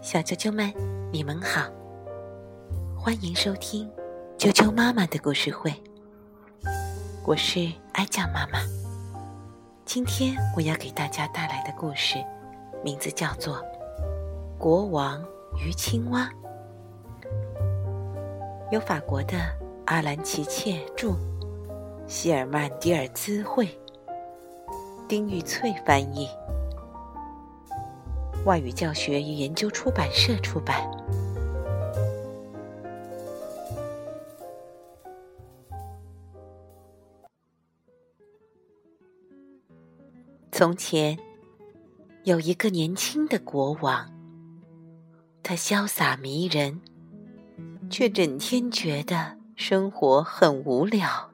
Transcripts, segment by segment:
小啾啾们，你们好，欢迎收听啾啾妈妈的故事会。我是哀酱妈妈，今天我要给大家带来的故事，名字叫做《国王与青蛙》，由法国的阿兰奇切著，希尔曼迪尔兹绘，丁玉翠翻译。外语教学与研究出版社出版。从前，有一个年轻的国王，他潇洒迷人，却整天觉得生活很无聊。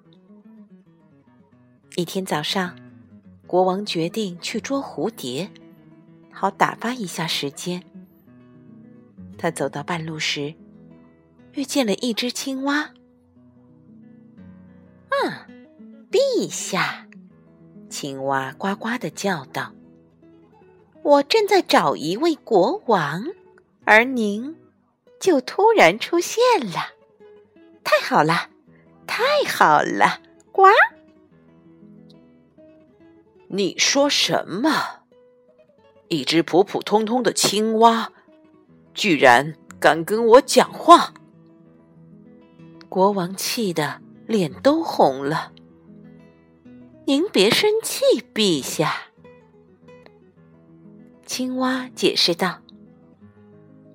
一天早上，国王决定去捉蝴蝶。好打发一下时间。他走到半路时，遇见了一只青蛙。啊，陛下！青蛙呱呱的叫道：“我正在找一位国王，而您就突然出现了，太好了，太好了！”呱。你说什么？一只普普通通的青蛙，居然敢跟我讲话！国王气得脸都红了。您别生气，陛下。青蛙解释道：“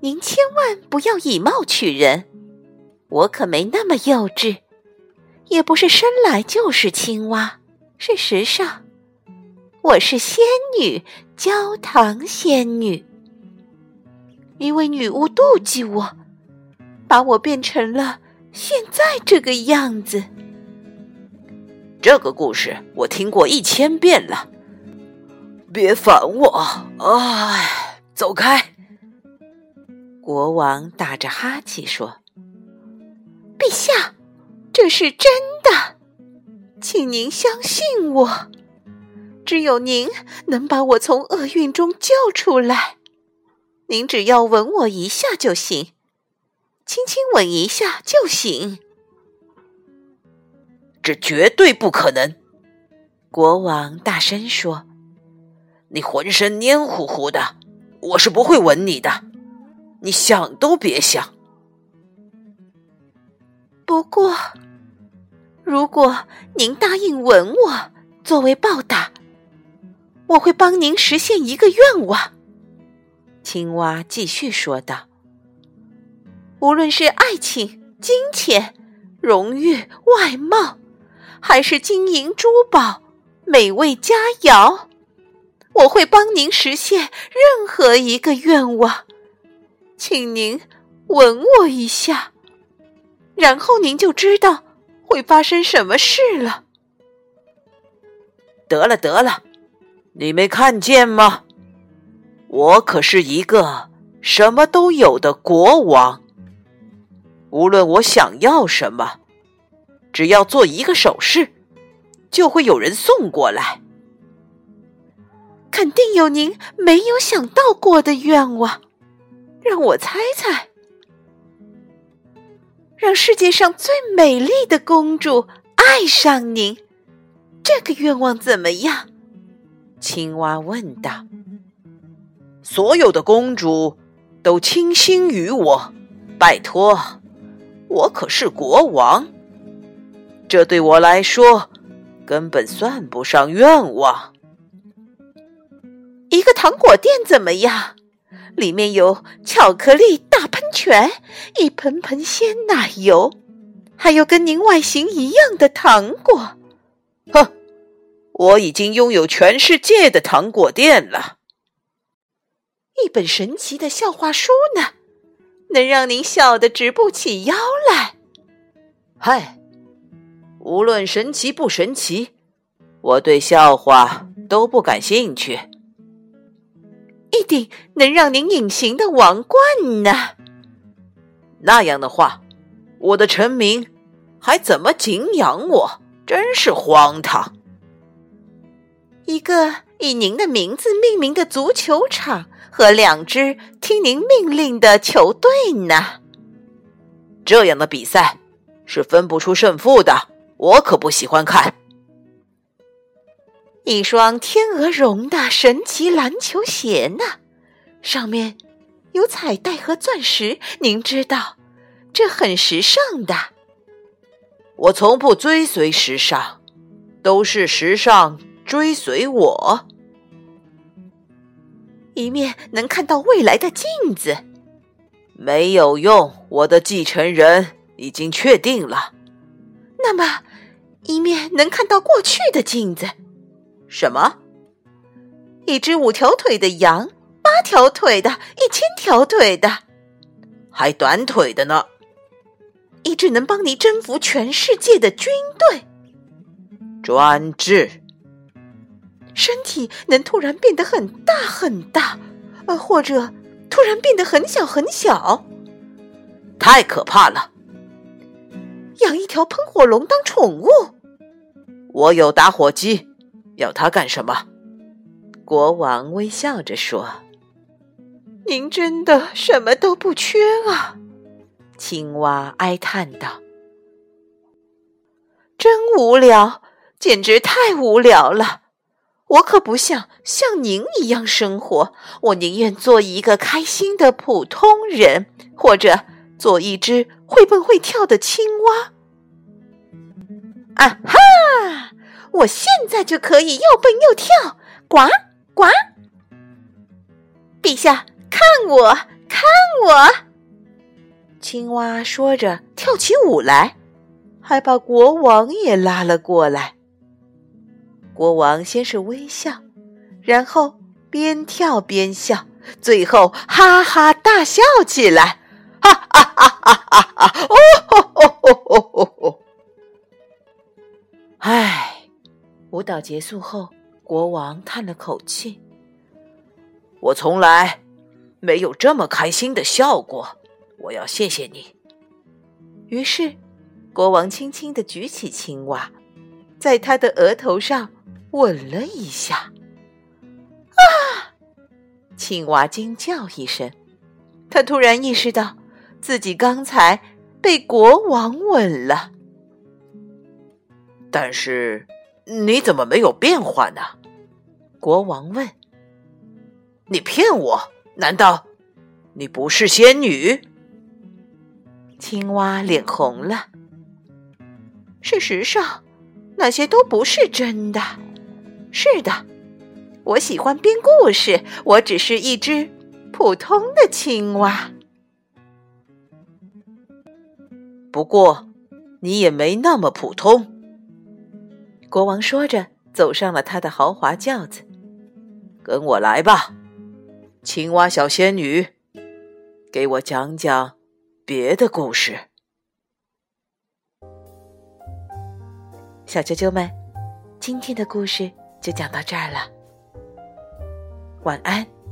您千万不要以貌取人，我可没那么幼稚，也不是生来就是青蛙。事实上……”我是仙女，焦糖仙女。一位女巫妒忌我，把我变成了现在这个样子。这个故事我听过一千遍了，别烦我！哎，走开！国王打着哈欠说：“陛下，这是真的，请您相信我。”只有您能把我从厄运中救出来。您只要吻我一下就行，轻轻吻一下就行。这绝对不可能！国王大声说：“你浑身黏糊糊的，我是不会吻你的。你想都别想。”不过，如果您答应吻我作为报答。我会帮您实现一个愿望，青蛙继续说道：“无论是爱情、金钱、荣誉、外貌，还是金银珠宝、美味佳肴，我会帮您实现任何一个愿望。请您吻我一下，然后您就知道会发生什么事了。”得了，得了。你没看见吗？我可是一个什么都有的国王。无论我想要什么，只要做一个手势，就会有人送过来。肯定有您没有想到过的愿望，让我猜猜。让世界上最美丽的公主爱上您，这个愿望怎么样？青蛙问道：“所有的公主都倾心于我，拜托，我可是国王，这对我来说根本算不上愿望。一个糖果店怎么样？里面有巧克力大喷泉，一盆盆鲜奶油，还有跟您外形一样的糖果。哼！”我已经拥有全世界的糖果店了。一本神奇的笑话书呢，能让您笑得直不起腰来。嗨，无论神奇不神奇，我对笑话都不感兴趣。一顶能让您隐形的王冠呢？那样的话，我的臣民还怎么敬仰我？真是荒唐。一个以您的名字命名的足球场和两支听您命令的球队呢。这样的比赛是分不出胜负的，我可不喜欢看。一双天鹅绒的神奇篮球鞋呢，上面有彩带和钻石，您知道，这很时尚的。我从不追随时尚，都是时尚追随我。一面能看到未来的镜子，没有用，我的继承人已经确定了。那么，一面能看到过去的镜子。什么？一只五条腿的羊，八条腿的，一千条腿的，还短腿的呢。一支能帮你征服全世界的军队。专制。身体能突然变得很大很大，呃，或者突然变得很小很小。太可怕了。养一条喷火龙当宠物。我有打火机。要它干什么？国王微笑着说：“您真的什么都不缺啊。”青蛙哀叹道：“真无聊，简直太无聊了。我可不想像您一样生活，我宁愿做一个开心的普通人，或者做一只会蹦会跳的青蛙。”啊哈！我现在就可以又蹦又跳，呱呱！陛下，看我，看我！青蛙说着，跳起舞来，还把国王也拉了过来。国王先是微笑，然后边跳边笑，最后哈哈大笑起来，哈哈哈哈哈哈！哦吼吼吼吼吼！唉。舞蹈结束后，国王叹了口气：“我从来没有这么开心的笑过。我要谢谢你。”于是，国王轻轻的举起青蛙，在他的额头上吻了一下。啊！青蛙惊叫一声，他突然意识到自己刚才被国王吻了，但是。你怎么没有变化呢？国王问。你骗我？难道你不是仙女？青蛙脸红了。事实上，那些都不是真的。是的，我喜欢编故事。我只是一只普通的青蛙。不过，你也没那么普通。国王说着，走上了他的豪华轿子。跟我来吧，青蛙小仙女，给我讲讲别的故事。小啾啾们，今天的故事就讲到这儿了。晚安。